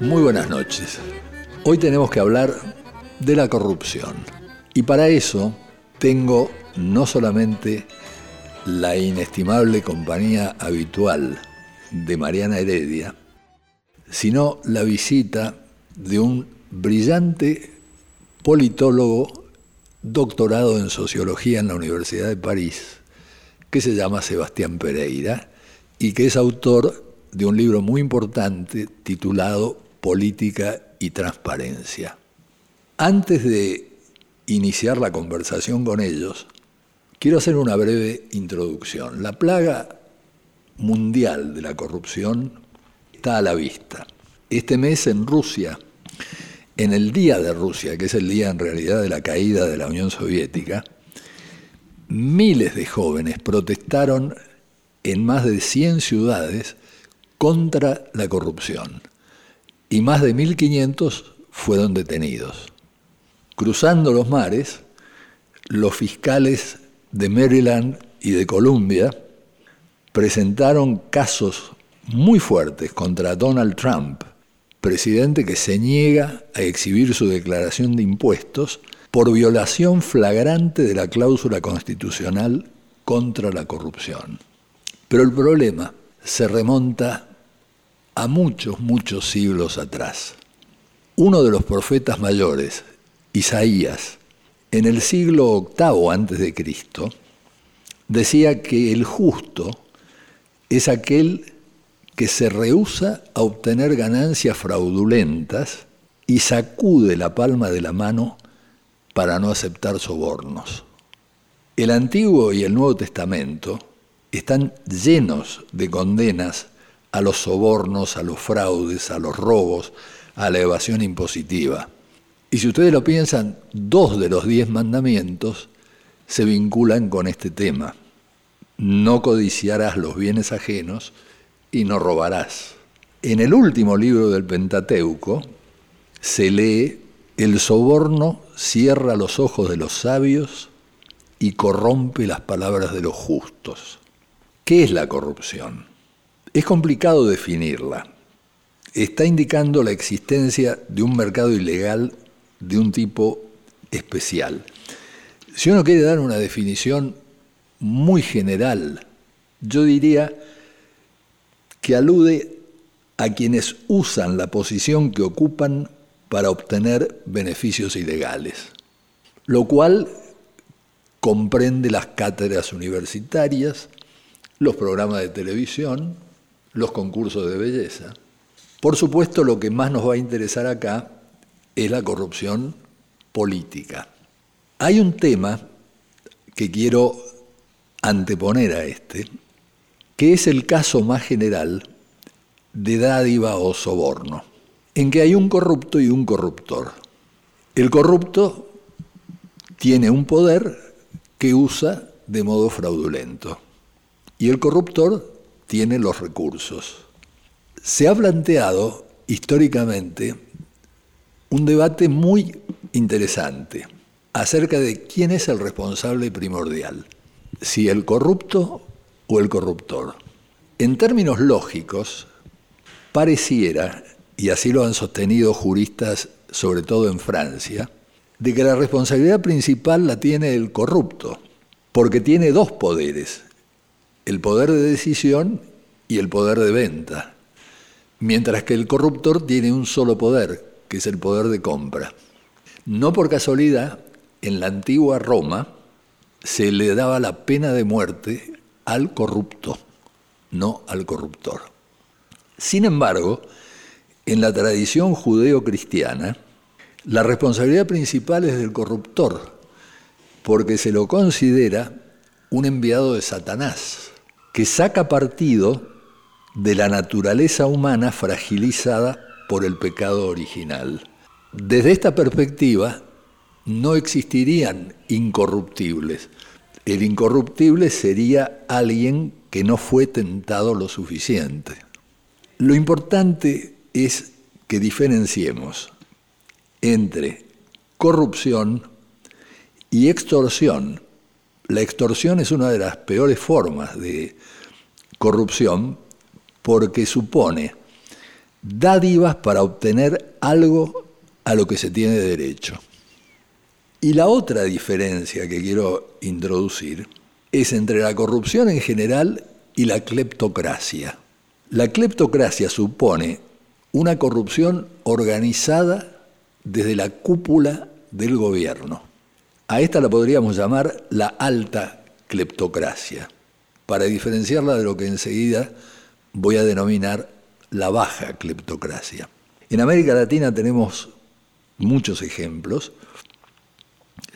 Muy buenas noches. Hoy tenemos que hablar de la corrupción. Y para eso tengo no solamente la inestimable compañía habitual de Mariana Heredia, sino la visita de un brillante politólogo doctorado en sociología en la Universidad de París, que se llama Sebastián Pereira y que es autor de un libro muy importante titulado Política y Transparencia. Antes de iniciar la conversación con ellos, quiero hacer una breve introducción. La plaga mundial de la corrupción está a la vista. Este mes en Rusia, en el día de Rusia, que es el día en realidad de la caída de la Unión Soviética, miles de jóvenes protestaron en más de 100 ciudades contra la corrupción y más de 1.500 fueron detenidos. Cruzando los mares, los fiscales de Maryland y de Columbia presentaron casos muy fuertes contra Donald Trump, presidente que se niega a exhibir su declaración de impuestos por violación flagrante de la cláusula constitucional contra la corrupción. Pero el problema se remonta a muchos, muchos siglos atrás. Uno de los profetas mayores, Isaías, en el siglo VIII antes de Cristo, decía que el justo es aquel que se rehúsa a obtener ganancias fraudulentas y sacude la palma de la mano para no aceptar sobornos. El Antiguo y el Nuevo Testamento están llenos de condenas a los sobornos, a los fraudes, a los robos, a la evasión impositiva. Y si ustedes lo piensan, dos de los diez mandamientos se vinculan con este tema. No codiciarás los bienes ajenos y no robarás. En el último libro del Pentateuco se lee, el soborno cierra los ojos de los sabios y corrompe las palabras de los justos. ¿Qué es la corrupción? Es complicado definirla. Está indicando la existencia de un mercado ilegal de un tipo especial. Si uno quiere dar una definición muy general, yo diría que alude a quienes usan la posición que ocupan para obtener beneficios ilegales, lo cual comprende las cátedras universitarias, los programas de televisión, los concursos de belleza. Por supuesto, lo que más nos va a interesar acá es la corrupción política. Hay un tema que quiero anteponer a este, que es el caso más general de dádiva o soborno, en que hay un corrupto y un corruptor. El corrupto tiene un poder que usa de modo fraudulento y el corruptor tiene los recursos. Se ha planteado históricamente un debate muy interesante acerca de quién es el responsable primordial, si el corrupto o el corruptor. En términos lógicos, pareciera, y así lo han sostenido juristas, sobre todo en Francia, de que la responsabilidad principal la tiene el corrupto, porque tiene dos poderes, el poder de decisión y el poder de venta, mientras que el corruptor tiene un solo poder, que es el poder de compra. No por casualidad, en la antigua Roma se le daba la pena de muerte al corrupto, no al corruptor. Sin embargo, en la tradición judeo-cristiana, la responsabilidad principal es del corruptor, porque se lo considera un enviado de Satanás que saca partido de la naturaleza humana fragilizada por el pecado original. Desde esta perspectiva, no existirían incorruptibles. El incorruptible sería alguien que no fue tentado lo suficiente. Lo importante es que diferenciemos entre corrupción y extorsión la extorsión es una de las peores formas de corrupción porque supone dádivas para obtener algo a lo que se tiene derecho. Y la otra diferencia que quiero introducir es entre la corrupción en general y la cleptocracia. La cleptocracia supone una corrupción organizada desde la cúpula del gobierno. A esta la podríamos llamar la alta cleptocracia, para diferenciarla de lo que enseguida voy a denominar la baja cleptocracia. En América Latina tenemos muchos ejemplos,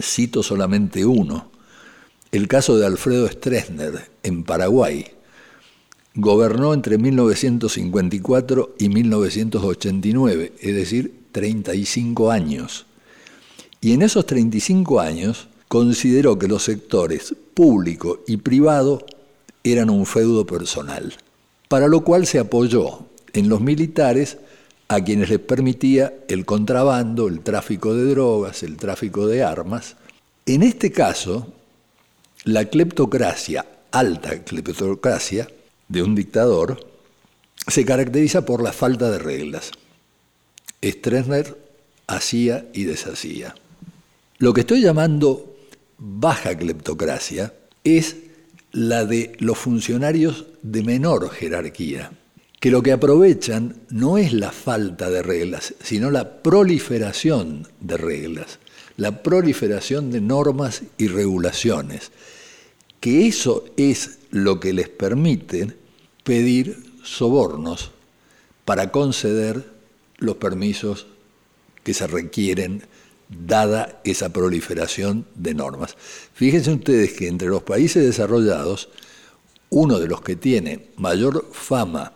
cito solamente uno, el caso de Alfredo Stroessner en Paraguay. Gobernó entre 1954 y 1989, es decir, 35 años. Y en esos 35 años consideró que los sectores público y privado eran un feudo personal, para lo cual se apoyó en los militares a quienes les permitía el contrabando, el tráfico de drogas, el tráfico de armas. En este caso, la cleptocracia, alta cleptocracia de un dictador, se caracteriza por la falta de reglas. Stroessner hacía y deshacía. Lo que estoy llamando baja cleptocracia es la de los funcionarios de menor jerarquía, que lo que aprovechan no es la falta de reglas, sino la proliferación de reglas, la proliferación de normas y regulaciones que eso es lo que les permite pedir sobornos para conceder los permisos que se requieren dada esa proliferación de normas. Fíjense ustedes que entre los países desarrollados, uno de los que tiene mayor fama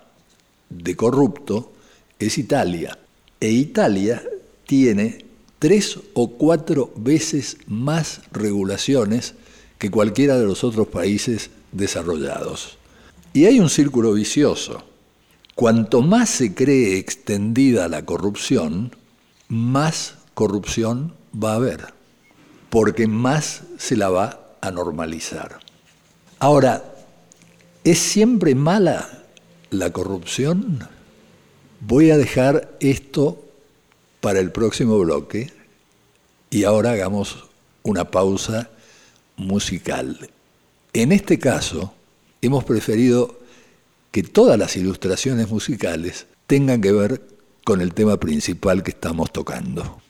de corrupto es Italia. E Italia tiene tres o cuatro veces más regulaciones que cualquiera de los otros países desarrollados. Y hay un círculo vicioso. Cuanto más se cree extendida la corrupción, más corrupción va a haber, porque más se la va a normalizar. Ahora, ¿es siempre mala la corrupción? Voy a dejar esto para el próximo bloque y ahora hagamos una pausa musical. En este caso, hemos preferido que todas las ilustraciones musicales tengan que ver con el tema principal que estamos tocando.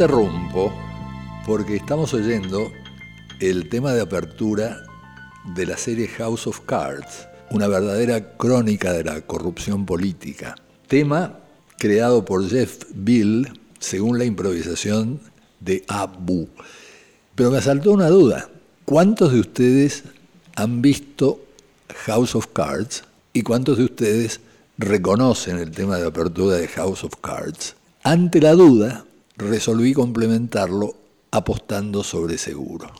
Interrumpo porque estamos oyendo el tema de apertura de la serie House of Cards, una verdadera crónica de la corrupción política. Tema creado por Jeff Bill según la improvisación de Abu. Pero me asaltó una duda. ¿Cuántos de ustedes han visto House of Cards y cuántos de ustedes reconocen el tema de apertura de House of Cards? Ante la duda, resolví complementarlo apostando sobre seguro.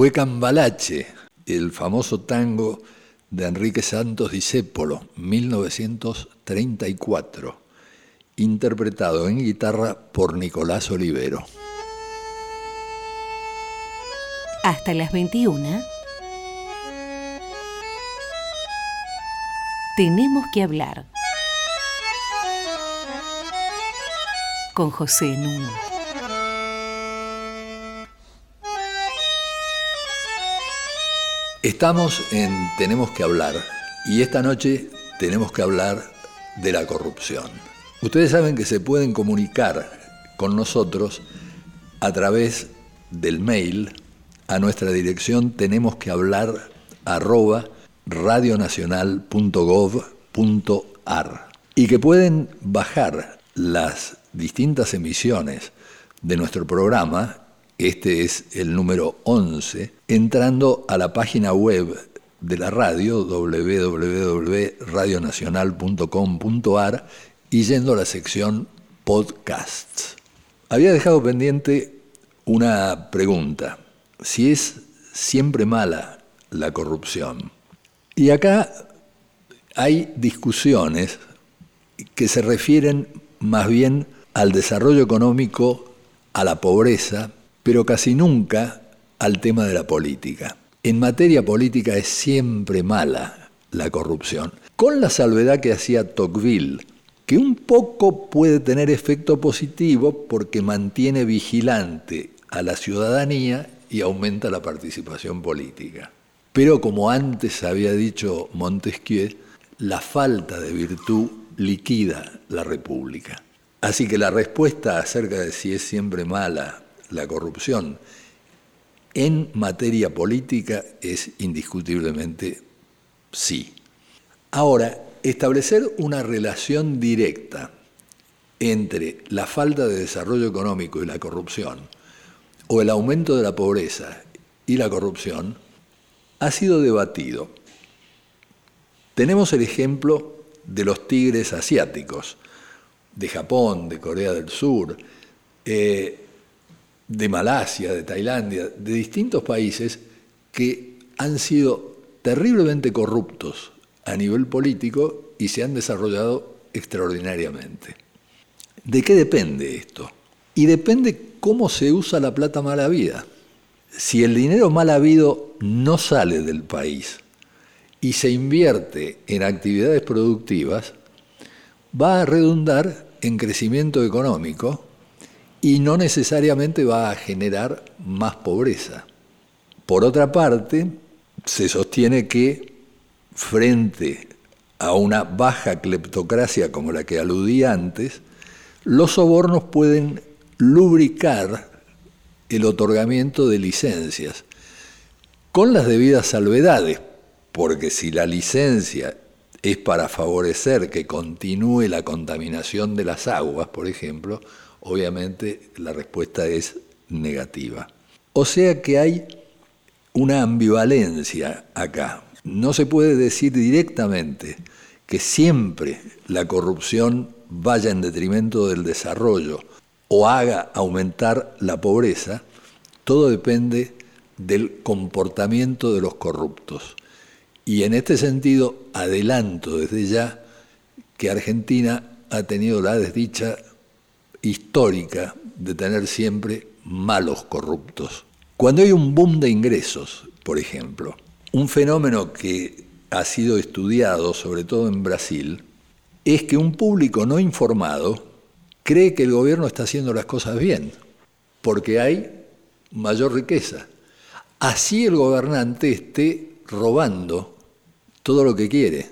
Fue Cambalache, el famoso tango de Enrique Santos Discépolo, 1934, interpretado en guitarra por Nicolás Olivero. Hasta las 21. Tenemos que hablar con José Nuno. Estamos en Tenemos que hablar y esta noche tenemos que hablar de la corrupción. Ustedes saben que se pueden comunicar con nosotros a través del mail a nuestra dirección tenemos que hablar arroba radionacional.gov.ar y que pueden bajar las distintas emisiones de nuestro programa este es el número 11, entrando a la página web de la radio, www.radionacional.com.ar, y yendo a la sección podcasts. Había dejado pendiente una pregunta, si es siempre mala la corrupción. Y acá hay discusiones que se refieren más bien al desarrollo económico, a la pobreza, pero casi nunca al tema de la política. En materia política es siempre mala la corrupción, con la salvedad que hacía Tocqueville, que un poco puede tener efecto positivo porque mantiene vigilante a la ciudadanía y aumenta la participación política. Pero como antes había dicho Montesquieu, la falta de virtud liquida la república. Así que la respuesta acerca de si es siempre mala la corrupción en materia política es indiscutiblemente sí. Ahora, establecer una relación directa entre la falta de desarrollo económico y la corrupción, o el aumento de la pobreza y la corrupción, ha sido debatido. Tenemos el ejemplo de los tigres asiáticos, de Japón, de Corea del Sur, eh, de Malasia, de Tailandia, de distintos países que han sido terriblemente corruptos a nivel político y se han desarrollado extraordinariamente. ¿De qué depende esto? Y depende cómo se usa la plata mal habida. Si el dinero mal habido no sale del país y se invierte en actividades productivas, va a redundar en crecimiento económico y no necesariamente va a generar más pobreza. Por otra parte, se sostiene que frente a una baja cleptocracia como la que aludí antes, los sobornos pueden lubricar el otorgamiento de licencias con las debidas salvedades, porque si la licencia es para favorecer que continúe la contaminación de las aguas, por ejemplo, obviamente la respuesta es negativa. O sea que hay una ambivalencia acá. No se puede decir directamente que siempre la corrupción vaya en detrimento del desarrollo o haga aumentar la pobreza, todo depende del comportamiento de los corruptos. Y en este sentido, adelanto desde ya que Argentina ha tenido la desdicha histórica de tener siempre malos corruptos. Cuando hay un boom de ingresos, por ejemplo, un fenómeno que ha sido estudiado sobre todo en Brasil, es que un público no informado cree que el gobierno está haciendo las cosas bien, porque hay mayor riqueza. Así el gobernante esté robando todo lo que quiere,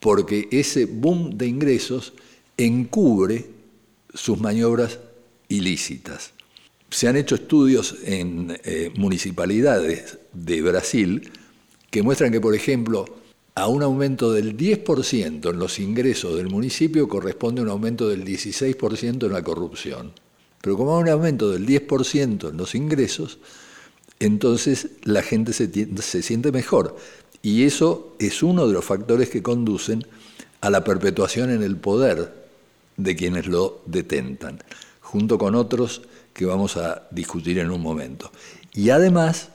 porque ese boom de ingresos encubre sus maniobras ilícitas. Se han hecho estudios en eh, municipalidades de Brasil que muestran que, por ejemplo, a un aumento del 10% en los ingresos del municipio corresponde un aumento del 16% en la corrupción. Pero como hay un aumento del 10% en los ingresos, entonces la gente se, se siente mejor. Y eso es uno de los factores que conducen a la perpetuación en el poder de quienes lo detentan, junto con otros que vamos a discutir en un momento. Y además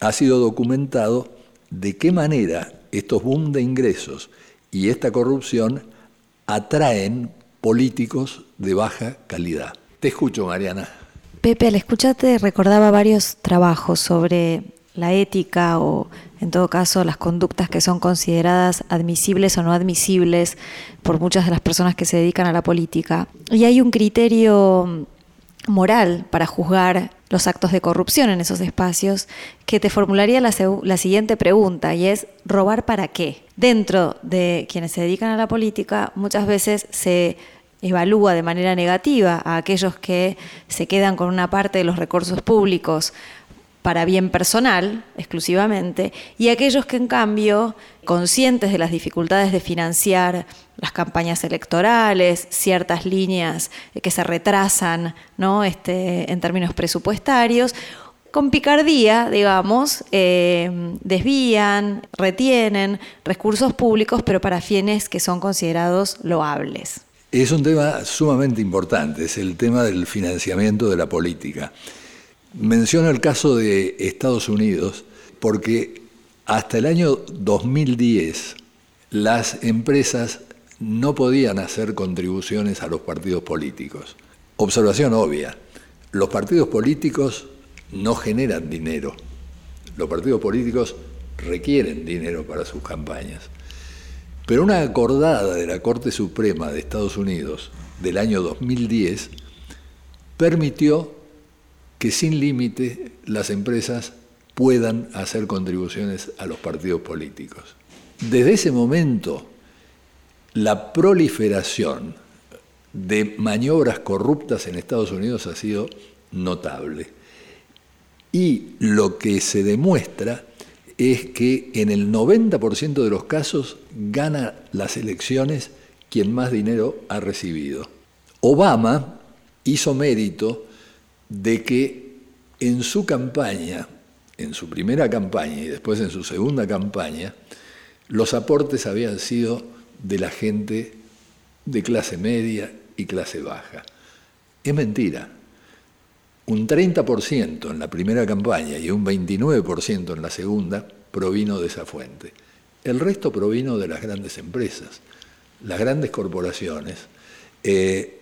ha sido documentado de qué manera estos boom de ingresos y esta corrupción atraen políticos de baja calidad. Te escucho, Mariana. Pepe, al escucharte recordaba varios trabajos sobre la ética o en todo caso las conductas que son consideradas admisibles o no admisibles por muchas de las personas que se dedican a la política. Y hay un criterio moral para juzgar los actos de corrupción en esos espacios que te formularía la, la, siguiente pregunta y es ¿robar para qué? Dentro de quienes se dedican a la política muchas veces se evalúa de manera negativa a aquellos que se quedan con una parte de los recursos públicos para bien personal exclusivamente, y aquellos que en cambio, conscientes de las dificultades de financiar las campañas electorales, ciertas líneas que se retrasan ¿no? este, en términos presupuestarios, con picardía, digamos, eh, desvían, retienen recursos públicos, pero para fines que son considerados loables. Es un tema sumamente importante, es el tema del financiamiento de la política. Menciono el caso de Estados Unidos porque hasta el año 2010 las empresas no podían hacer contribuciones a los partidos políticos. Observación obvia, los partidos políticos no generan dinero, los partidos políticos requieren dinero para sus campañas. Pero una acordada de la Corte Suprema de Estados Unidos del año 2010 permitió que sin límite las empresas puedan hacer contribuciones a los partidos políticos. Desde ese momento, la proliferación de maniobras corruptas en Estados Unidos ha sido notable. Y lo que se demuestra es que en el 90% de los casos gana las elecciones quien más dinero ha recibido. Obama hizo mérito de que en su campaña, en su primera campaña y después en su segunda campaña, los aportes habían sido de la gente de clase media y clase baja. Es mentira. Un 30% en la primera campaña y un 29% en la segunda provino de esa fuente. El resto provino de las grandes empresas, las grandes corporaciones. Eh,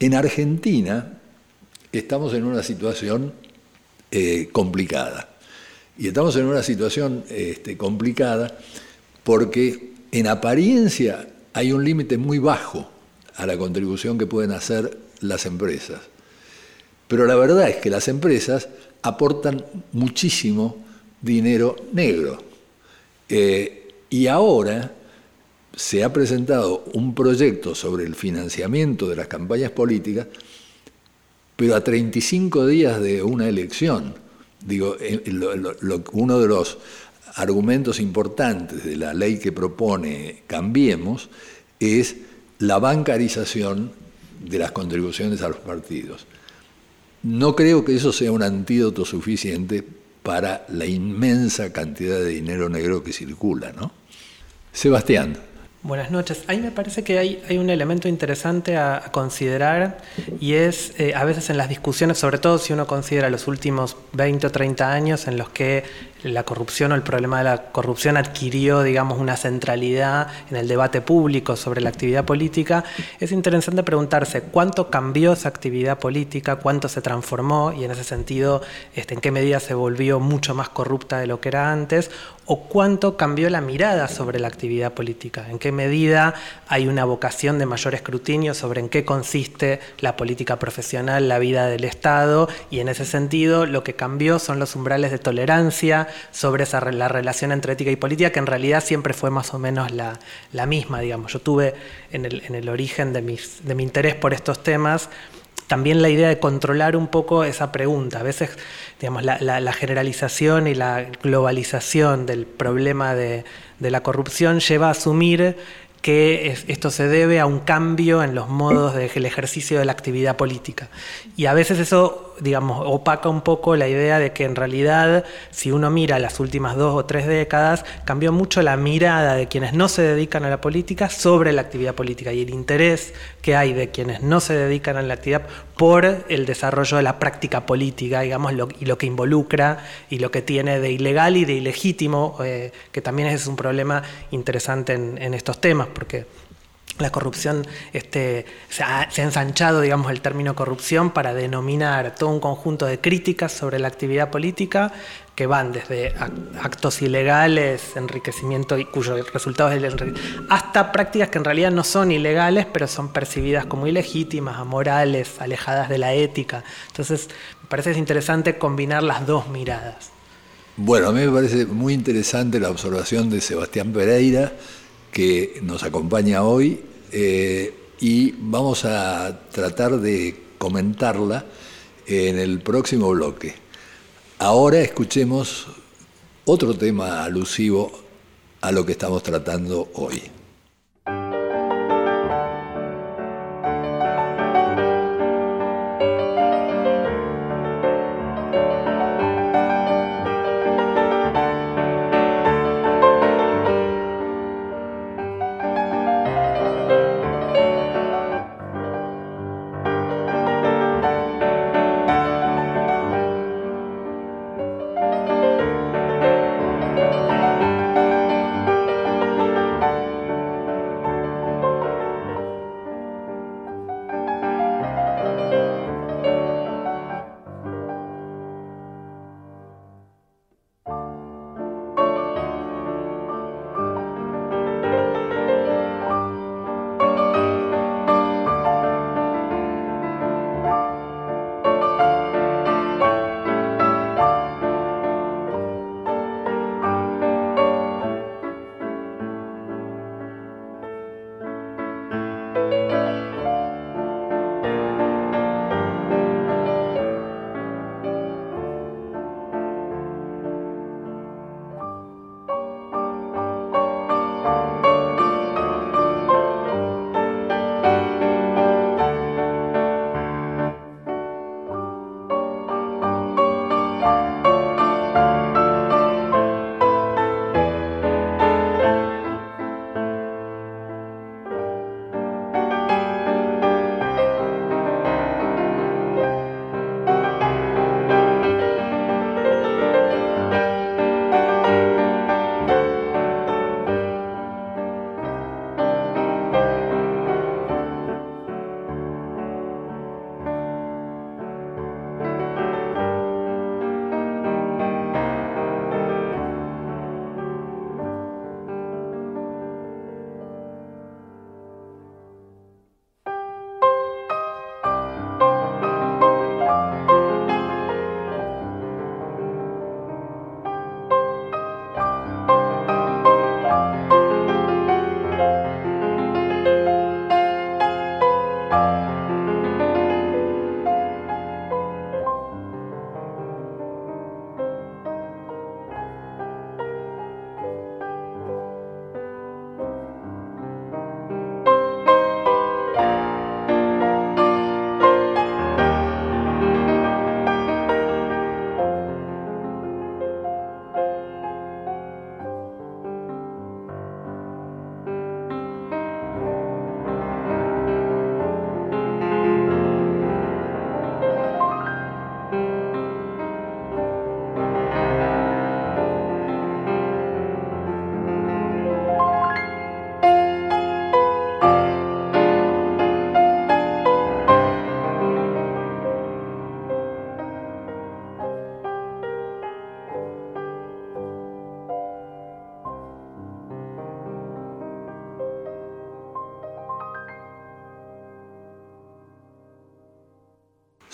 en Argentina estamos en una situación eh, complicada. Y estamos en una situación este, complicada porque en apariencia hay un límite muy bajo a la contribución que pueden hacer las empresas. Pero la verdad es que las empresas aportan muchísimo dinero negro. Eh, y ahora se ha presentado un proyecto sobre el financiamiento de las campañas políticas, pero a 35 días de una elección. Digo, uno de los argumentos importantes de la ley que propone Cambiemos es la bancarización de las contribuciones a los partidos. No creo que eso sea un antídoto suficiente para la inmensa cantidad de dinero negro que circula, ¿no? Sebastián. Buenas noches. Ahí me parece que hay, un elemento interesante a, considerar y es eh, a veces en las discusiones, sobre todo si uno considera los últimos 20 o 30 años en los que la corrupción o el problema de la corrupción adquirió, digamos, una centralidad en el debate público sobre la actividad política, es interesante preguntarse cuánto cambió esa actividad política, cuánto se transformó y en ese sentido, este, en qué medida se volvió mucho más corrupta de lo que era antes, o cuánto cambió la mirada sobre la actividad política, en qué medida hay una vocación de mayor escrutinio sobre en qué consiste la política profesional, la vida del Estado, y en ese sentido lo que cambió son los umbrales de tolerancia, sobre esa, la relación entre ética y política, que en realidad siempre fue más o menos la, misma, digamos. Yo tuve en el, origen de, mi interés por estos temas también la idea de controlar un poco esa pregunta. A veces, digamos, la, generalización y la globalización del problema de, la corrupción lleva a asumir que esto se debe a un cambio en los modos del ejercicio de la actividad política. Y a veces eso, digamos, opaca un poco la idea de que en realidad, si uno mira las últimas dos o tres décadas, cambió mucho la mirada de quienes no se dedican a la política sobre la actividad política y el interés que hay de quienes no se dedican a la actividad por el desarrollo de la práctica política, digamos, y lo que involucra y lo que tiene de ilegal y de ilegítimo, eh, que también es un problema interesante en estos temas porque la corrupción este, se, ha, ensanchado, digamos, el término corrupción para denominar todo un conjunto de críticas sobre la actividad política que van desde actos ilegales, enriquecimiento y cuyos resultados hasta prácticas que en realidad no son ilegales, pero son percibidas como ilegítimas, amorales, alejadas de la ética. Entonces, me parece interesante combinar las dos miradas. Bueno, a mí me parece muy interesante la observación de Sebastián Pereira que nos acompaña hoy eh, y vamos a tratar de comentarla en el próximo bloque. Ahora escuchemos otro tema alusivo a lo que estamos tratando hoy.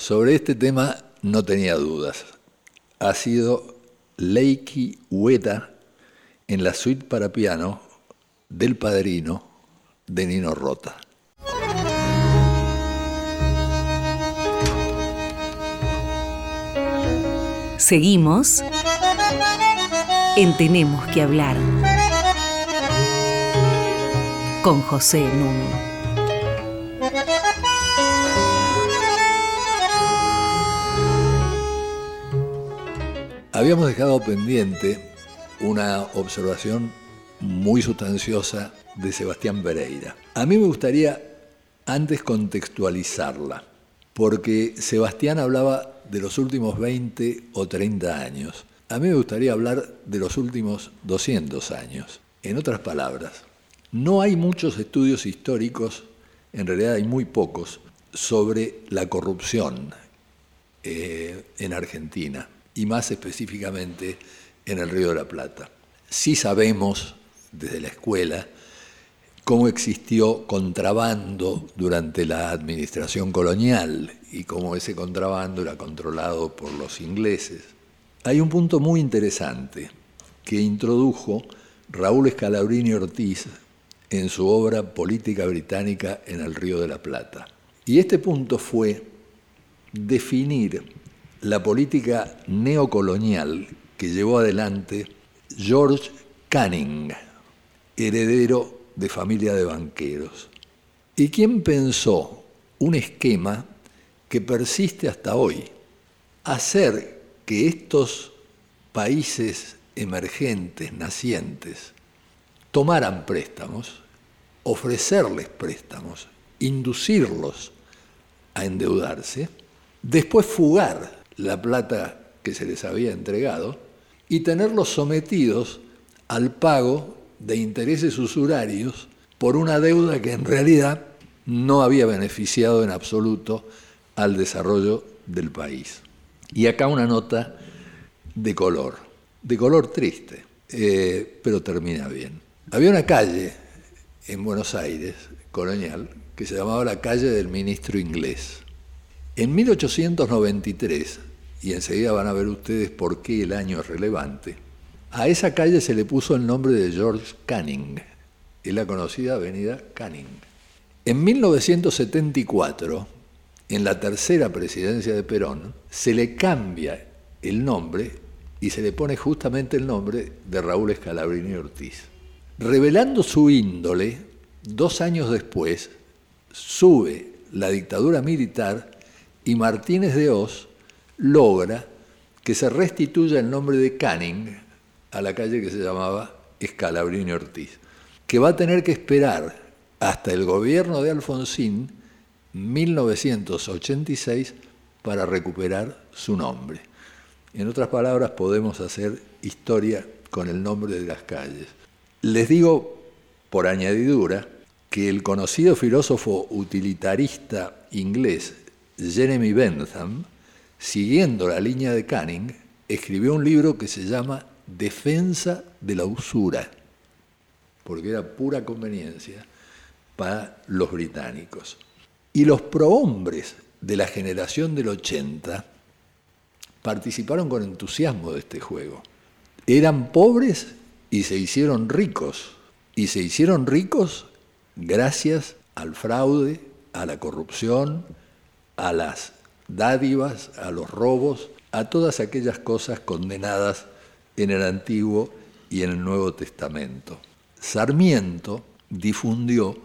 Sobre este tema no tenía dudas. Ha sido Leiki Ueda en la suite para piano del Padrino de Nino Rota. Seguimos en Tenemos que hablar con José Nuno. Habíamos dejado pendiente una observación muy sustanciosa de Sebastián Pereira. A mí me gustaría antes contextualizarla, porque Sebastián hablaba de los últimos 20 o 30 años. A mí me gustaría hablar de los últimos 200 años. En otras palabras, no hay muchos estudios históricos, en realidad hay muy pocos, sobre la corrupción eh, en Argentina y más específicamente en el Río de la Plata. Sí sabemos desde la escuela cómo existió contrabando durante la administración colonial y cómo ese contrabando era controlado por los ingleses. Hay un punto muy interesante que introdujo Raúl Escalabrini Ortiz en su obra Política Británica en el Río de la Plata. Y este punto fue definir la política neocolonial que llevó adelante George Canning, heredero de familia de banqueros, y quien pensó un esquema que persiste hasta hoy, hacer que estos países emergentes, nacientes, tomaran préstamos, ofrecerles préstamos, inducirlos a endeudarse, después fugar la plata que se les había entregado y tenerlos sometidos al pago de intereses usurarios por una deuda que en realidad no había beneficiado en absoluto al desarrollo del país. Y acá una nota de color, de color triste, eh, pero termina bien. Había una calle en Buenos Aires, colonial, que se llamaba la calle del ministro inglés. En 1893, y enseguida van a ver ustedes por qué el año es relevante, a esa calle se le puso el nombre de George Canning, es la conocida avenida Canning. En 1974, en la tercera presidencia de Perón, se le cambia el nombre y se le pone justamente el nombre de Raúl Escalabrini Ortiz. Revelando su índole, dos años después, sube la dictadura militar y Martínez de Oz logra que se restituya el nombre de Canning a la calle que se llamaba Escalabrini Ortiz, que va a tener que esperar hasta el gobierno de Alfonsín 1986 para recuperar su nombre. En otras palabras, podemos hacer historia con el nombre de las calles. Les digo, por añadidura, que el conocido filósofo utilitarista inglés Jeremy Bentham siguiendo la línea de Canning, escribió un libro que se llama Defensa de la usura, porque era pura conveniencia para los británicos. Y los prohombres de la generación del 80 participaron con entusiasmo de este juego. Eran pobres y se hicieron ricos. Y se hicieron ricos gracias al fraude, a la corrupción, a las dádivas, a los robos, a todas aquellas cosas condenadas en el Antiguo y en el Nuevo Testamento. Sarmiento difundió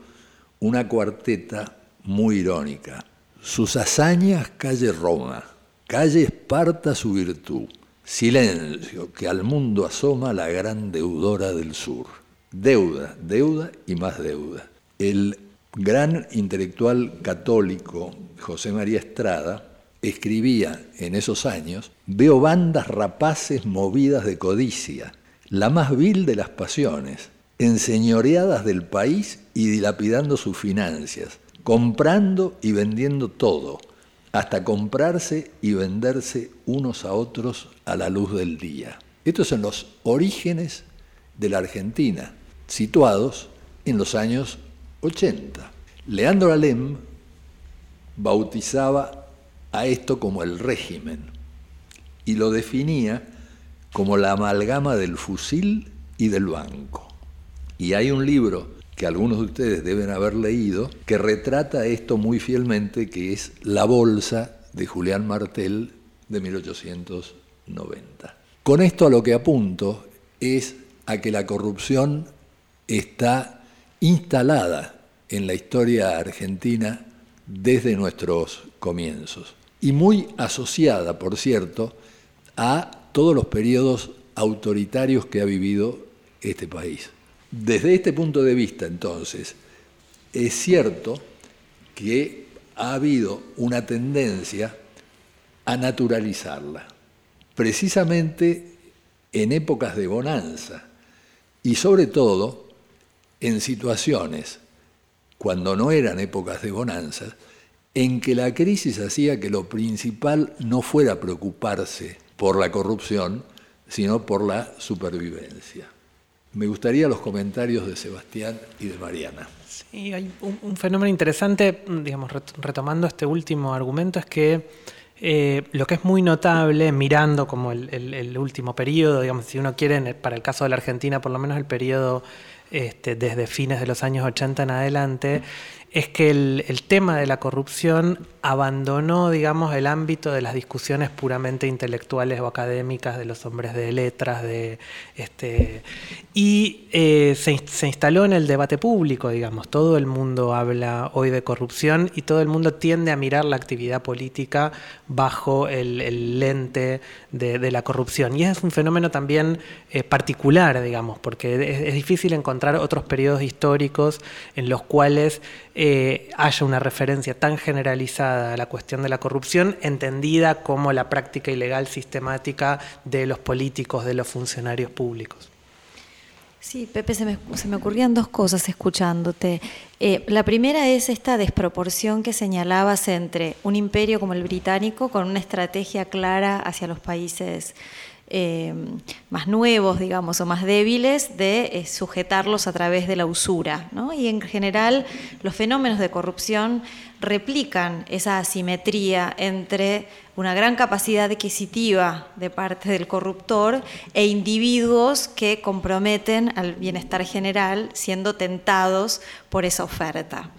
una cuarteta muy irónica. Sus hazañas calle Roma, calle Esparta su virtud, silencio que al mundo asoma la gran deudora del sur. Deuda, deuda y más deuda. El gran intelectual católico José María Estrada escribía en esos años, veo bandas rapaces movidas de codicia, la más vil de las pasiones, enseñoreadas del país y dilapidando sus finanzas, comprando y vendiendo todo, hasta comprarse y venderse unos a otros a la luz del día. Estos son los orígenes de la Argentina, situados en los años 80. Leandro Alem bautizaba a esto como el régimen y lo definía como la amalgama del fusil y del banco. Y hay un libro que algunos de ustedes deben haber leído que retrata esto muy fielmente, que es La Bolsa de Julián Martel de 1890. Con esto a lo que apunto es a que la corrupción está instalada en la historia argentina desde nuestros comienzos y muy asociada, por cierto, a todos los periodos autoritarios que ha vivido este país. Desde este punto de vista, entonces, es cierto que ha habido una tendencia a naturalizarla, precisamente en épocas de bonanza y sobre todo en situaciones, cuando no eran épocas de bonanza, en que la crisis hacía que lo principal no fuera preocuparse por la corrupción, sino por la supervivencia. Me gustaría los comentarios de Sebastián y de Mariana. Sí, hay un, fenómeno interesante, digamos, retomando este último argumento, es que eh, lo que es muy notable, mirando como el, último periodo, digamos, si uno quiere, para el caso de la Argentina, por lo menos el periodo este, desde fines de los años 80 en adelante, es que el, tema de la corrupción abandonó, digamos, el ámbito de las discusiones puramente intelectuales o académicas de los hombres de letras, de, este, y eh, se, instaló en el debate público, digamos. Todo el mundo habla hoy de corrupción y todo el mundo tiende a mirar la actividad política bajo el, lente de, la corrupción. Y es un fenómeno también eh, particular, digamos, porque es, difícil encontrar otros periodos históricos en los cuales haya una referencia tan generalizada a la cuestión de la corrupción, entendida como la práctica ilegal sistemática de los políticos, de los funcionarios públicos. Sí, Pepe, se me, ocurrían dos cosas escuchándote. Eh, la primera es esta desproporción que señalabas entre un imperio como el británico con una estrategia clara hacia los países eh, más nuevos, digamos, o más débiles, de eh, sujetarlos a través de la usura. Y en general los fenómenos de corrupción replican esa asimetría entre una gran capacidad adquisitiva de parte del corruptor e individuos que comprometen al bienestar general siendo tentados por esa oferta.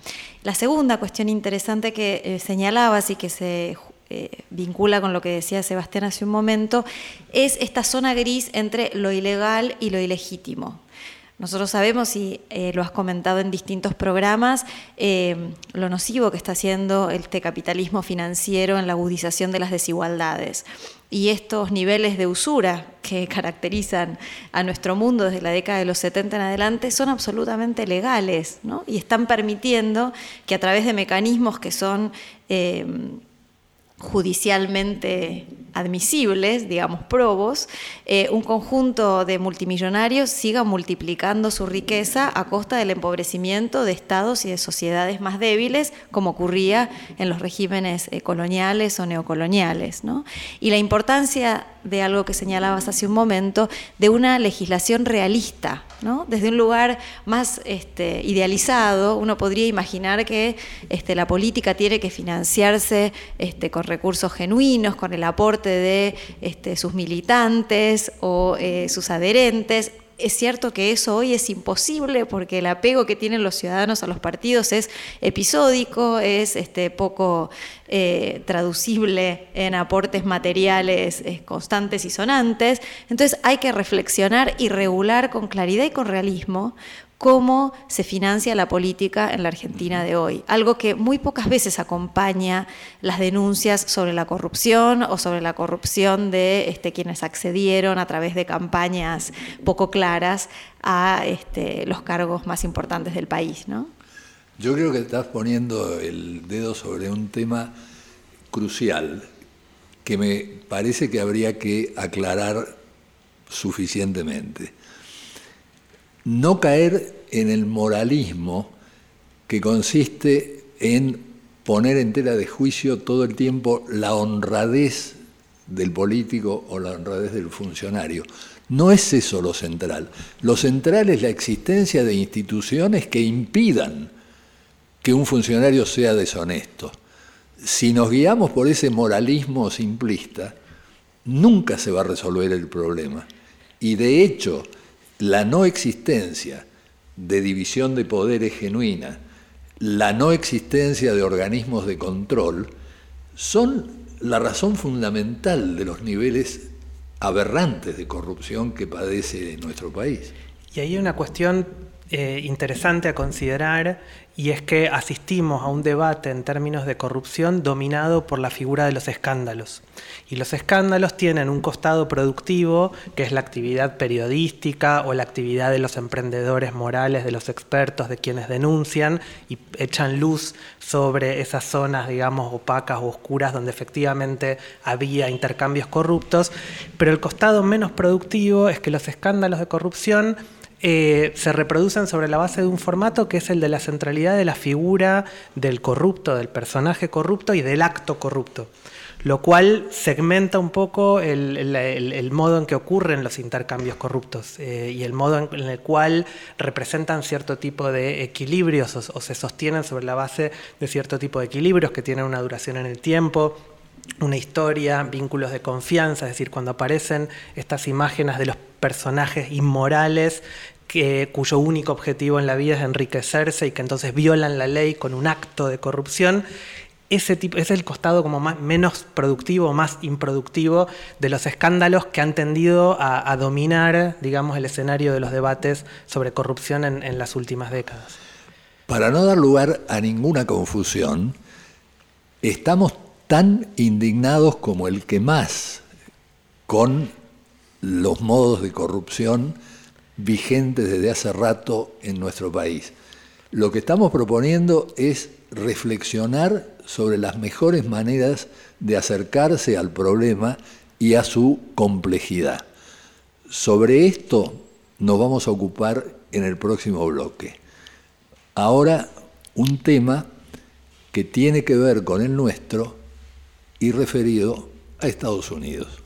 La segunda cuestión interesante que eh, señalabas y que se eh, vincula con lo que decía Sebastián hace un momento, es esta zona gris entre lo ilegal y lo ilegítimo. Nosotros sabemos, y eh, lo has comentado en distintos programas, eh, lo nocivo que está haciendo este capitalismo financiero en la agudización de las desigualdades. Y estos niveles de usura que caracterizan a nuestro mundo desde la década de los 70 en adelante son absolutamente legales y están permitiendo que a través de mecanismos que son judicialmente admisibles, digamos, probos, eh, un conjunto de multimillonarios siga multiplicando su riqueza a costa del empobrecimiento de estados y de sociedades más débiles, como ocurría en los regímenes eh, coloniales o neocoloniales. Y la importancia de algo que señalabas hace un momento, de una legislación realista, desde un lugar más este, idealizado, uno podría imaginar que este, la política tiene que financiarse este, con recursos genuinos, con el aporte de sus militantes o eh, sus adherentes, es cierto que eso hoy es imposible porque el apego que tienen los ciudadanos a los partidos es episódico, es este, poco eh, traducible en aportes materiales constantes y sonantes. Entonces hay que reflexionar y regular con claridad y con realismo cómo se financia la política en la Argentina de hoy. Algo que muy pocas veces acompaña las denuncias sobre la corrupción o sobre la corrupción de este, quienes accedieron a través de campañas poco claras a este, los cargos más importantes del país. ¿no? Yo creo que estás poniendo el dedo sobre un tema crucial que me parece que habría que aclarar suficientemente no caer en el moralismo que consiste en poner en tela de juicio todo el tiempo la honradez del político o la honradez del funcionario. No es eso lo central. Lo central es la existencia de instituciones que impidan que un funcionario sea deshonesto. Si nos guiamos por ese moralismo simplista, nunca se va a resolver el problema. Y de hecho, la no existencia de división de poderes genuina, la no existencia de organismos de control, son la razón fundamental de los niveles aberrantes de corrupción que padece nuestro país. Y hay una cuestión eh, interesante a considerar y es que asistimos a un debate en términos de corrupción dominado por la figura de los escándalos. Y los escándalos tienen un costado productivo, que es la actividad periodística o la actividad de los emprendedores morales, de los expertos, de quienes denuncian y echan luz sobre esas zonas, digamos, opacas o oscuras donde efectivamente había intercambios corruptos. Pero el costado menos productivo es que los escándalos de corrupción eh, se reproducen sobre la base de un formato que es el de la centralidad de la figura del corrupto, del personaje corrupto y del acto corrupto, lo cual segmenta un poco el, modo en que ocurren los intercambios corruptos eh, y el modo en, el cual representan cierto tipo de equilibrios o se sostienen sobre la base de cierto tipo de equilibrios que tienen una duración en el tiempo una historia, vínculos de confianza, es decir, cuando aparecen estas imágenes de los personajes inmorales cuyo único objetivo en la vida es enriquecerse y que entonces violan la ley con un acto de corrupción. Ese tipo, es el costado como más, menos productivo, más improductivo de los escándalos que han tendido a, dominar, digamos, el escenario de los debates sobre corrupción en, en las últimas décadas. Para no dar lugar a ninguna confusión, estamos tan indignados como el que más con los modos de corrupción vigentes desde hace rato en nuestro país. Lo que estamos proponiendo es reflexionar sobre las mejores maneras de acercarse al problema y a su complejidad. Sobre esto nos vamos a ocupar en el próximo bloque. Ahora un tema que tiene que ver con el nuestro y referido a Estados Unidos.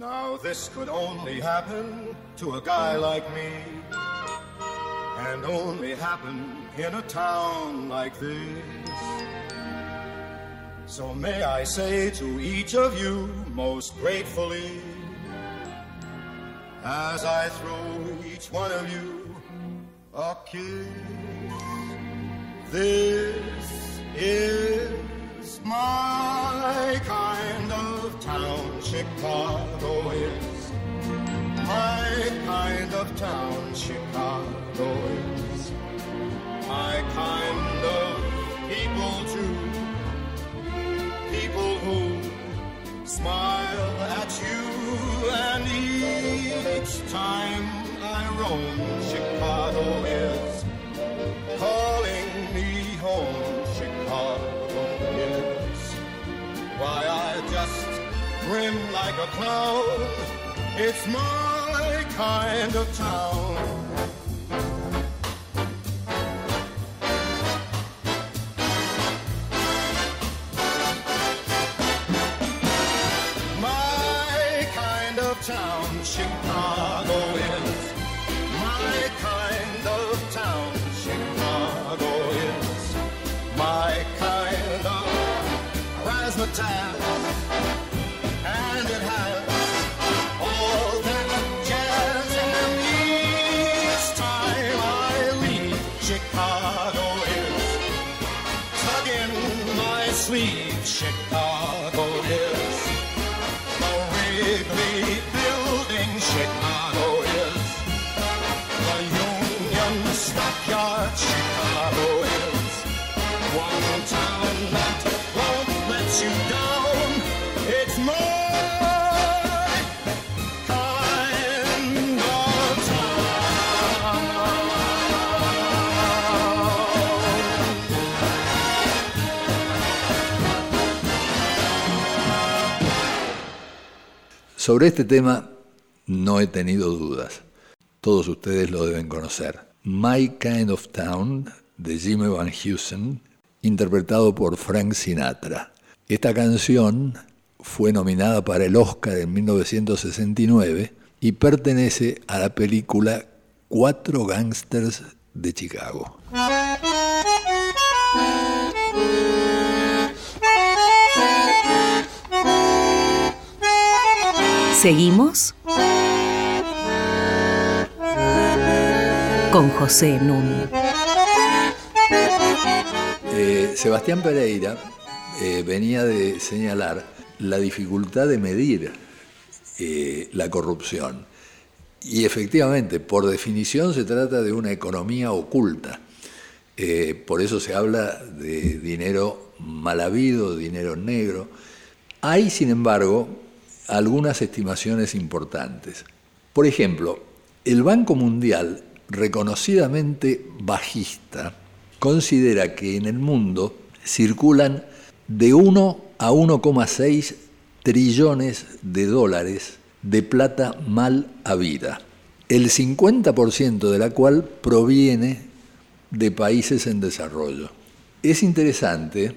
Now this could only happen to a guy like me, and only happen in a town like this. So may I say to each of you most gratefully, as I throw each one of you a kiss, this is my kind of town, Chicago is. My kind of town, Chicago is. My kind of people too. People who smile at you and each time I roam, Chicago is grin like a clown. It's my kind of town. The Wrigley Building, Chicago is. The Union Stockyard, Chicago Sobre este tema no he tenido dudas. Todos ustedes lo deben conocer. My Kind of Town de Jimmy Van Heusen, interpretado por Frank Sinatra. Esta canción fue nominada para el Oscar en 1969 y pertenece a la película Cuatro Gangsters de Chicago. Seguimos con José Nun. Eh, Sebastián Pereira eh, venía de señalar la dificultad de medir eh, la corrupción. Y efectivamente, por definición se trata de una economía oculta. Por eso se habla de dinero mal habido, dinero negro. Hay, sin embargo, algunas estimaciones importantes. Por ejemplo, el Banco Mundial, reconocidamente bajista, considera que en el mundo circulan de 1 a 1,6 trillones de dólares de plata mal habida, el 50% de la cual proviene de países en desarrollo. Es interesante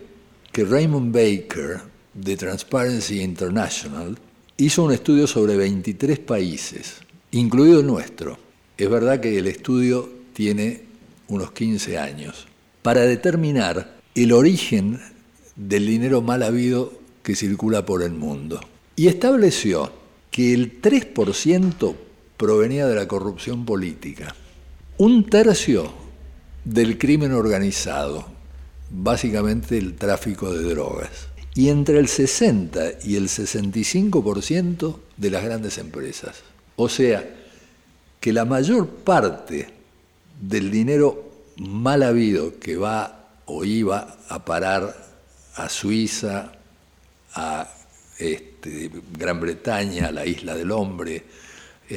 que Raymond Baker, de Transparency International, hizo un estudio sobre 23 países, incluido el nuestro. Es verdad que el estudio tiene unos 15 años, para determinar el origen del dinero mal habido que circula por el mundo. Y estableció que el 3% provenía de la corrupción política, un tercio del crimen organizado, básicamente el tráfico de drogas, y entre el 60 y el 65% de las grandes empresas. O sea, que la mayor parte del dinero mal habido que va o iba a parar a Suiza, a este, Gran Bretaña, a la isla del hombre,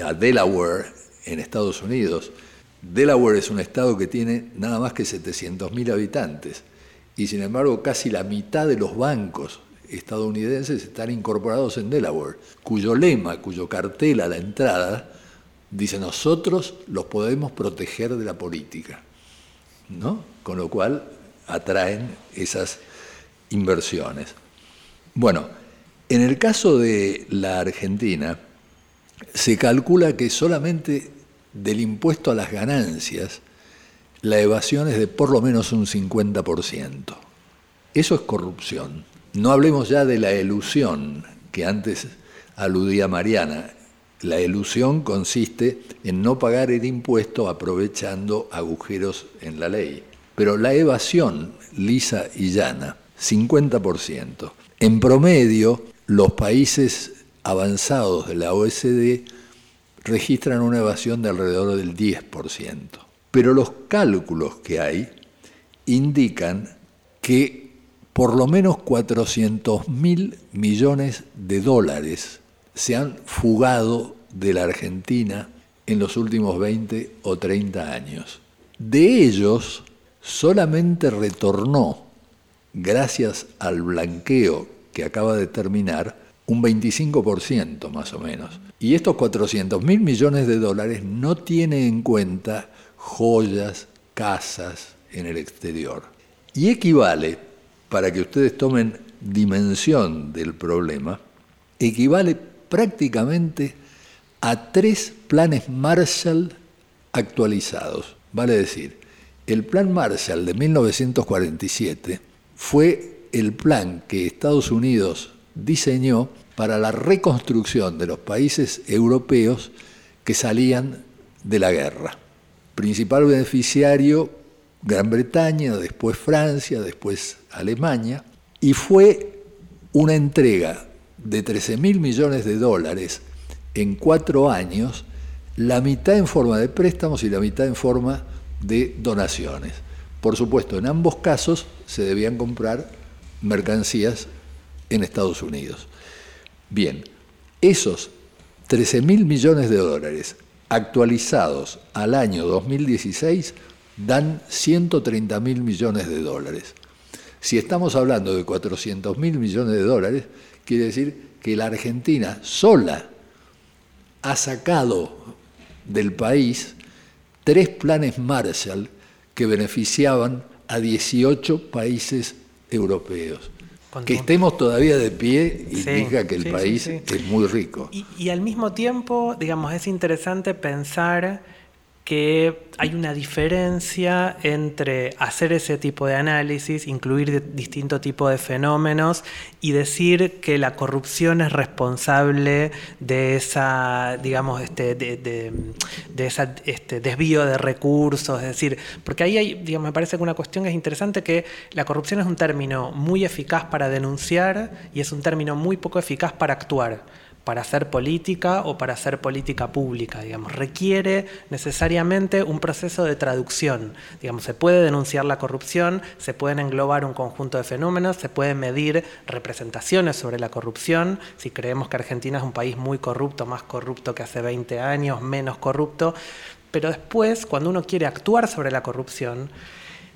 a Delaware en Estados Unidos. Delaware es un estado que tiene nada más que 700.000 habitantes y sin embargo casi la mitad de los bancos estadounidenses están incorporados en Delaware, cuyo lema, cuyo cartel a la entrada dice nosotros los podemos proteger de la política, ¿no? Con lo cual atraen esas inversiones. Bueno, en el caso de la Argentina, se calcula que solamente del impuesto a las ganancias, la evasión es de por lo menos un 50%. Eso es corrupción. No hablemos ya de la elusión, que antes aludía Mariana. La elusión consiste en no pagar el impuesto aprovechando agujeros en la ley. Pero la evasión lisa y llana 50%. En promedio, los países avanzados de la OECD registran una evasión de alrededor del 10%. Pero los cálculos que hay indican que por lo menos 400 mil millones de dólares se han fugado de la Argentina en los últimos 20 o 30 años. De ellos, solamente retornó gracias al blanqueo que acaba de terminar, un 25% más o menos. Y estos 400 mil millones de dólares no tienen en cuenta joyas, casas en el exterior. Y equivale, para que ustedes tomen dimensión del problema, equivale prácticamente a tres planes Marshall actualizados. Vale decir, el plan Marshall de 1947 fue el plan que Estados Unidos diseñó para la reconstrucción de los países europeos que salían de la guerra. Principal beneficiario Gran Bretaña, después Francia, después Alemania, y fue una entrega de 13 mil millones de dólares en cuatro años, la mitad en forma de préstamos y la mitad en forma de donaciones. Por supuesto, en ambos casos se debían comprar mercancías en Estados Unidos. Bien, esos 13 mil millones de dólares actualizados al año 2016 dan 130 mil millones de dólares. Si estamos hablando de 400 mil millones de dólares, quiere decir que la Argentina sola ha sacado del país tres planes Marshall que beneficiaban a 18 países europeos. Que estemos todavía de pie indica que el país es muy rico. y al mismo tiempo, digamos, es interesante pensar que hay una diferencia entre hacer ese tipo de análisis, incluir distinto tipo de fenómenos y decir que la corrupción es responsable de esa, digamos, este, de, de, esa, este desvío de recursos, es decir, porque ahí hay, digamos, me parece que una cuestión que es interesante que la corrupción es un término muy eficaz para denunciar y es un término muy poco eficaz para actuar para hacer política o para hacer política pública, digamos. Requiere necesariamente un proceso de traducción. Digamos, se puede denunciar la corrupción, se pueden englobar un conjunto de fenómenos, se pueden medir representaciones sobre la corrupción. Si creemos que Argentina es un país muy corrupto, más corrupto que hace 20 años, menos corrupto. Pero después, cuando uno quiere actuar sobre la corrupción,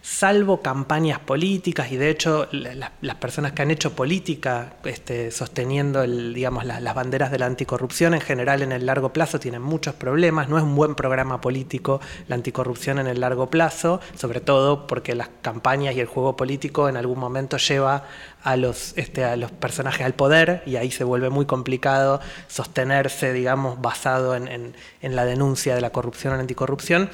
salvo campañas políticas, y de hecho las personas que han hecho política este, sosteniendo digamos, las, banderas de la anticorrupción en general en el largo plazo tienen muchos problemas, no es un buen programa político la anticorrupción en el largo plazo, sobre todo porque las campañas y el juego político en algún momento lleva a los, este, a los personajes al poder y ahí se vuelve muy complicado sostenerse, digamos, basado en, en la denuncia de la corrupción o la anticorrupción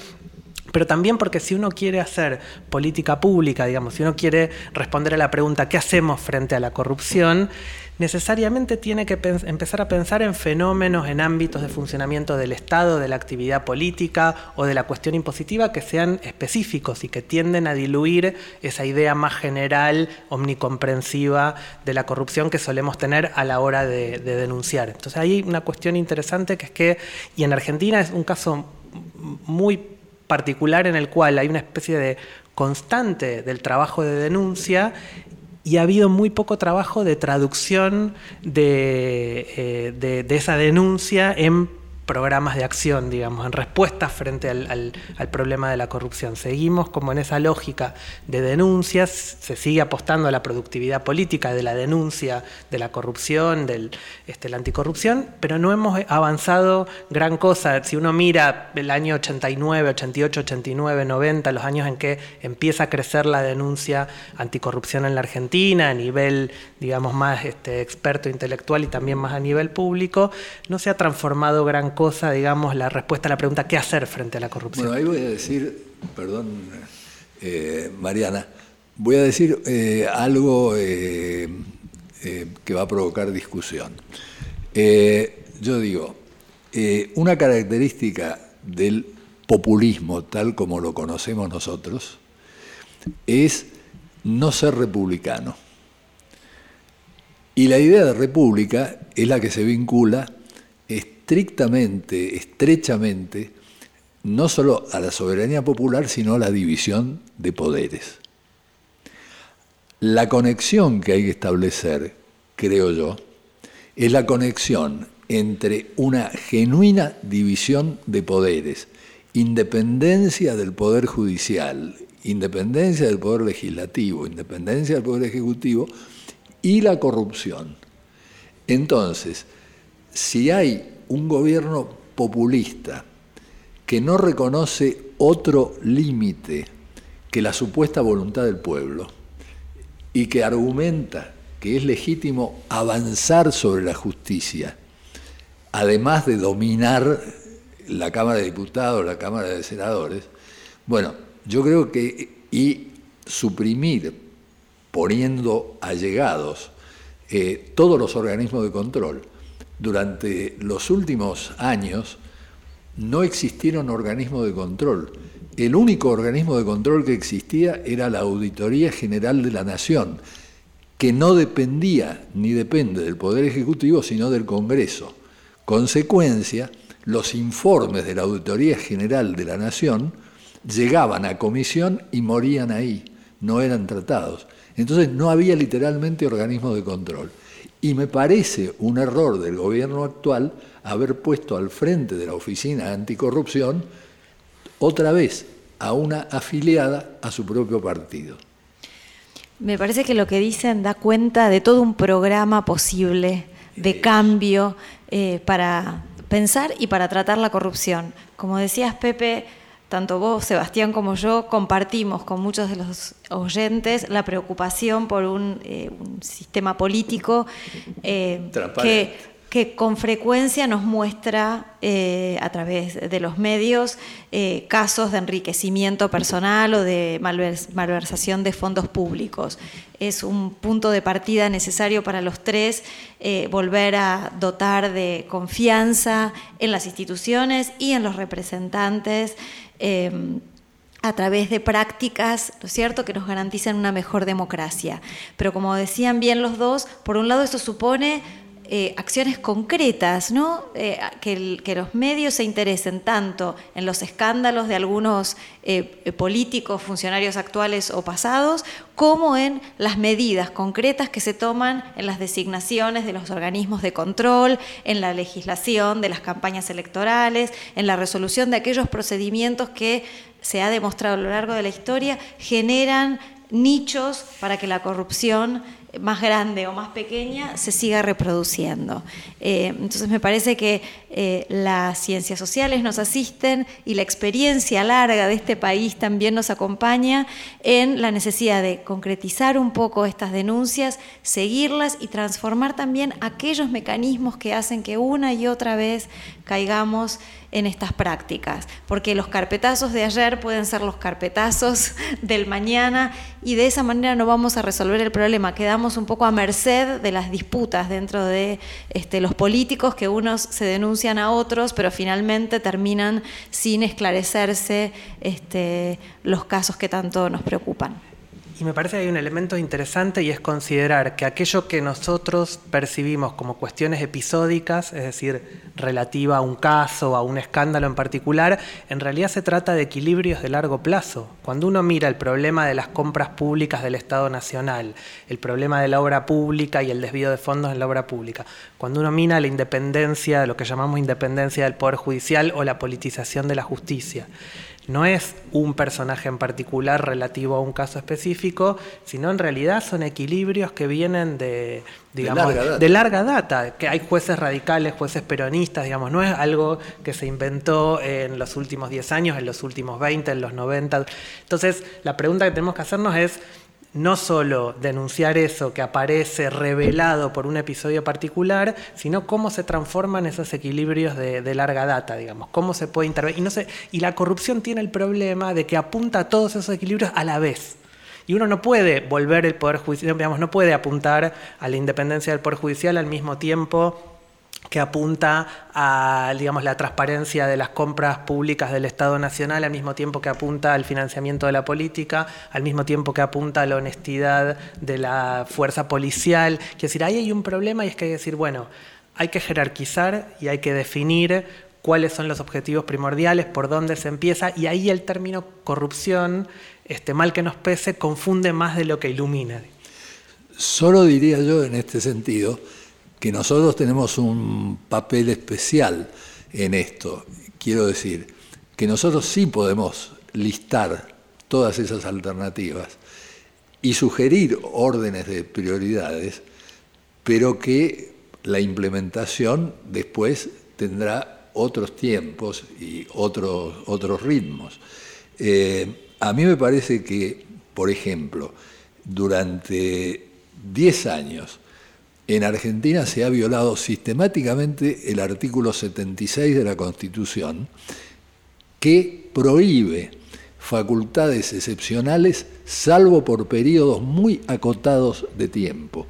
pero también porque si uno quiere hacer política pública, digamos, si uno quiere responder a la pregunta ¿qué hacemos frente a la corrupción? necesariamente tiene que empezar a pensar en fenómenos, en ámbitos de funcionamiento del Estado, de la actividad política o de la cuestión impositiva que sean específicos y que tienden a diluir esa idea más general, omnicomprensiva de la corrupción que solemos tener a la hora de, de denunciar. Entonces hay una cuestión interesante que es que, y en Argentina es un caso muy particular en el cual hay una especie de constante del trabajo de denuncia y ha habido muy poco trabajo de traducción de, eh, de esa denuncia en programas de acción, digamos, en respuesta frente al, problema de la corrupción. Seguimos como en esa lógica de denuncias, se sigue apostando a la productividad política de la denuncia de la corrupción, de este, la anticorrupción, pero no hemos avanzado gran cosa. Si uno mira el año 89, 88, 89, 90, los años en que empieza a crecer la denuncia anticorrupción en la Argentina, a nivel, digamos, más este, experto intelectual y también más a nivel público, no se ha transformado gran cosa, digamos, la respuesta a la pregunta ¿qué hacer frente a la corrupción? Bueno, ahí voy a decir, perdón, eh, Mariana, voy a decir eh, algo eh, que va a provocar discusión. yo digo, una característica del populismo tal como lo conocemos nosotros es no ser republicano. Y la idea de república es la que se vincula estrictamente, estrechamente, no solo a la soberanía popular, sino a la división de poderes. La conexión que hay que establecer, creo yo, es la conexión entre una genuina división de poderes, independencia del poder judicial, independencia del poder legislativo, independencia del poder ejecutivo y la corrupción. Entonces, si hay un gobierno populista que no reconoce otro límite que la supuesta voluntad del pueblo y que argumenta que es legítimo avanzar sobre la justicia, además de dominar la Cámara de Diputados, la Cámara de Senadores, bueno, yo creo que y suprimir, poniendo allegados, eh, todos los organismos de control, durante los últimos años no existieron organismos de control. El único organismo de control que existía era la Auditoría General de la Nación, que no dependía ni depende del Poder Ejecutivo, sino del Congreso. Consecuencia, los informes de la Auditoría General de la Nación llegaban a comisión y morían ahí, no eran tratados. Entonces no había literalmente organismo de control. Y me parece un error del gobierno actual haber puesto al frente de la Oficina Anticorrupción otra vez a una afiliada a su propio partido. Me parece que lo que dicen da cuenta de todo un programa posible de cambio eh, para pensar y para tratar la corrupción. Como decías, Pepe, tanto vos, Sebastián, como yo compartimos con muchos de los oyentes la preocupación por un, eh, un sistema político eh, que que con frecuencia nos muestra eh, a través de los medios eh, casos de enriquecimiento personal o de malversación de fondos públicos. Es un punto de partida necesario para los tres eh, volver a dotar de confianza en las instituciones y en los representantes a través de prácticas, ¿no cierto?, que nos garanticen una mejor democracia. Pero como decían bien los dos, por un lado esto supone eh, acciones concretas, ¿no? Eh, que, los medios se interesen tanto en los escándalos de algunos eh, políticos, funcionarios actuales o pasados, como en las medidas concretas que se toman en las designaciones de los organismos de control, en la legislación de las campañas electorales, en la resolución de aquellos procedimientos que se ha demostrado a lo largo de la historia generan nichos para que la corrupción más grande o más pequeña se siga reproduciendo. Eh, entonces me parece que eh, las ciencias sociales nos asisten y la experiencia larga de este país también nos acompaña en la necesidad de concretizar un poco estas denuncias, seguirlas y transformar también aquellos mecanismos que hacen que una y otra vez caigamos en estas prácticas, porque los carpetazos de ayer pueden ser los carpetazos del mañana y de esa manera no vamos a resolver el problema, quedamos un poco a merced de las disputas dentro de este, los políticos que unos se denuncian a otros, pero finalmente terminan sin esclarecerse este, los casos que tanto nos preocupan. Y me parece que hay un elemento interesante y es considerar que aquello que nosotros percibimos como cuestiones episódicas, es decir, relativa a un caso, a un escándalo en particular, en realidad se trata de equilibrios de largo plazo. Cuando uno mira el problema de las compras públicas del Estado Nacional, el problema de la obra pública y el desvío de fondos en la obra pública, cuando uno mira la independencia, lo que llamamos independencia del Poder Judicial o la politización de la justicia, no es un personaje en particular relativo a un caso específico, sino en realidad son equilibrios que vienen de, digamos, de larga, data, que hay jueces radicales, jueces peronistas, digamos, no es algo que se inventó en los últimos 10 años, en los últimos 20, en los 90. Entonces, la pregunta que tenemos que hacernos es, no solo denunciar eso que aparece revelado por un episodio particular, sino cómo se transforman esos equilibrios de, larga data, digamos, cómo se puede intervenir. Y, no y la corrupción tiene el problema de que apunta a todos esos equilibrios a la vez. Y uno no puede volver el Poder Judicial, digamos, no puede apuntar a la independencia del Poder Judicial al mismo tiempo que apunta a digamos, la transparencia de las compras públicas del Estado Nacional, al mismo tiempo que apunta al financiamiento de la política, al mismo tiempo que apunta a la honestidad de la fuerza policial. Quiero decir, ahí hay un problema y es que hay que decir, bueno, hay que jerarquizar y hay que definir cuáles son los objetivos primordiales, por dónde se empieza, y ahí el término corrupción, este, mal que nos pese, confunde más de lo que ilumina. Solo diría yo en este sentido, que nosotros tenemos un papel especial en esto. Quiero decir, que nosotros sí podemos listar todas esas alternativas y sugerir órdenes de prioridades, pero que la implementación después tendrá otros tiempos y otros, otros ritmos. Eh, a mí me parece que, por ejemplo, durante 10 años, en Argentina se ha violado sistemáticamente el artículo 76 de la Constitución, que prohíbe facultades excepcionales salvo por periodos muy acotados de tiempo.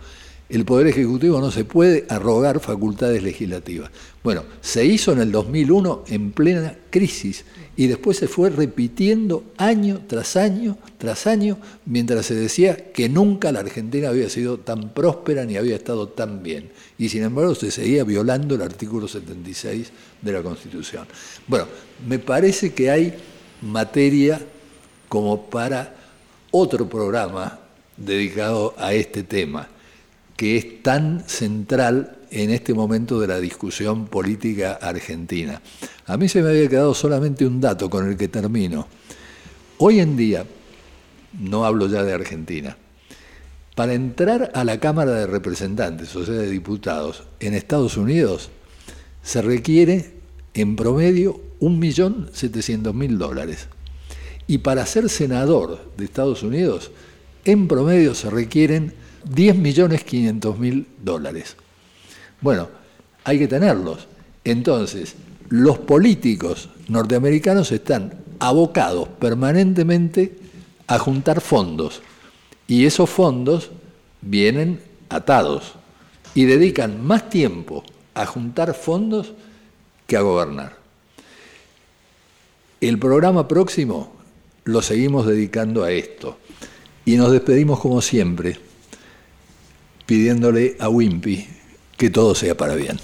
El Poder Ejecutivo no se puede arrogar facultades legislativas. Bueno, se hizo en el 2001 en plena crisis y después se fue repitiendo año tras año tras año mientras se decía que nunca la Argentina había sido tan próspera ni había estado tan bien. Y sin embargo se seguía violando el artículo 76 de la Constitución. Bueno, me parece que hay materia como para otro programa dedicado a este tema, que es tan central en este momento de la discusión política argentina. A mí se me había quedado solamente un dato con el que termino. Hoy en día, no hablo ya de Argentina, para entrar a la Cámara de Representantes, o sea, de diputados, en Estados Unidos, se requiere en promedio 1.700.000 dólares. Y para ser senador de Estados Unidos, en promedio se requieren 10 millones 500 mil dólares. Bueno, hay que tenerlos. Entonces, los políticos norteamericanos están abocados permanentemente a juntar fondos. Y esos fondos vienen atados y dedican más tiempo a juntar fondos que a gobernar. El programa próximo lo seguimos dedicando a esto y nos despedimos como siempre pidiéndole a Wimpy que todo sea para bien.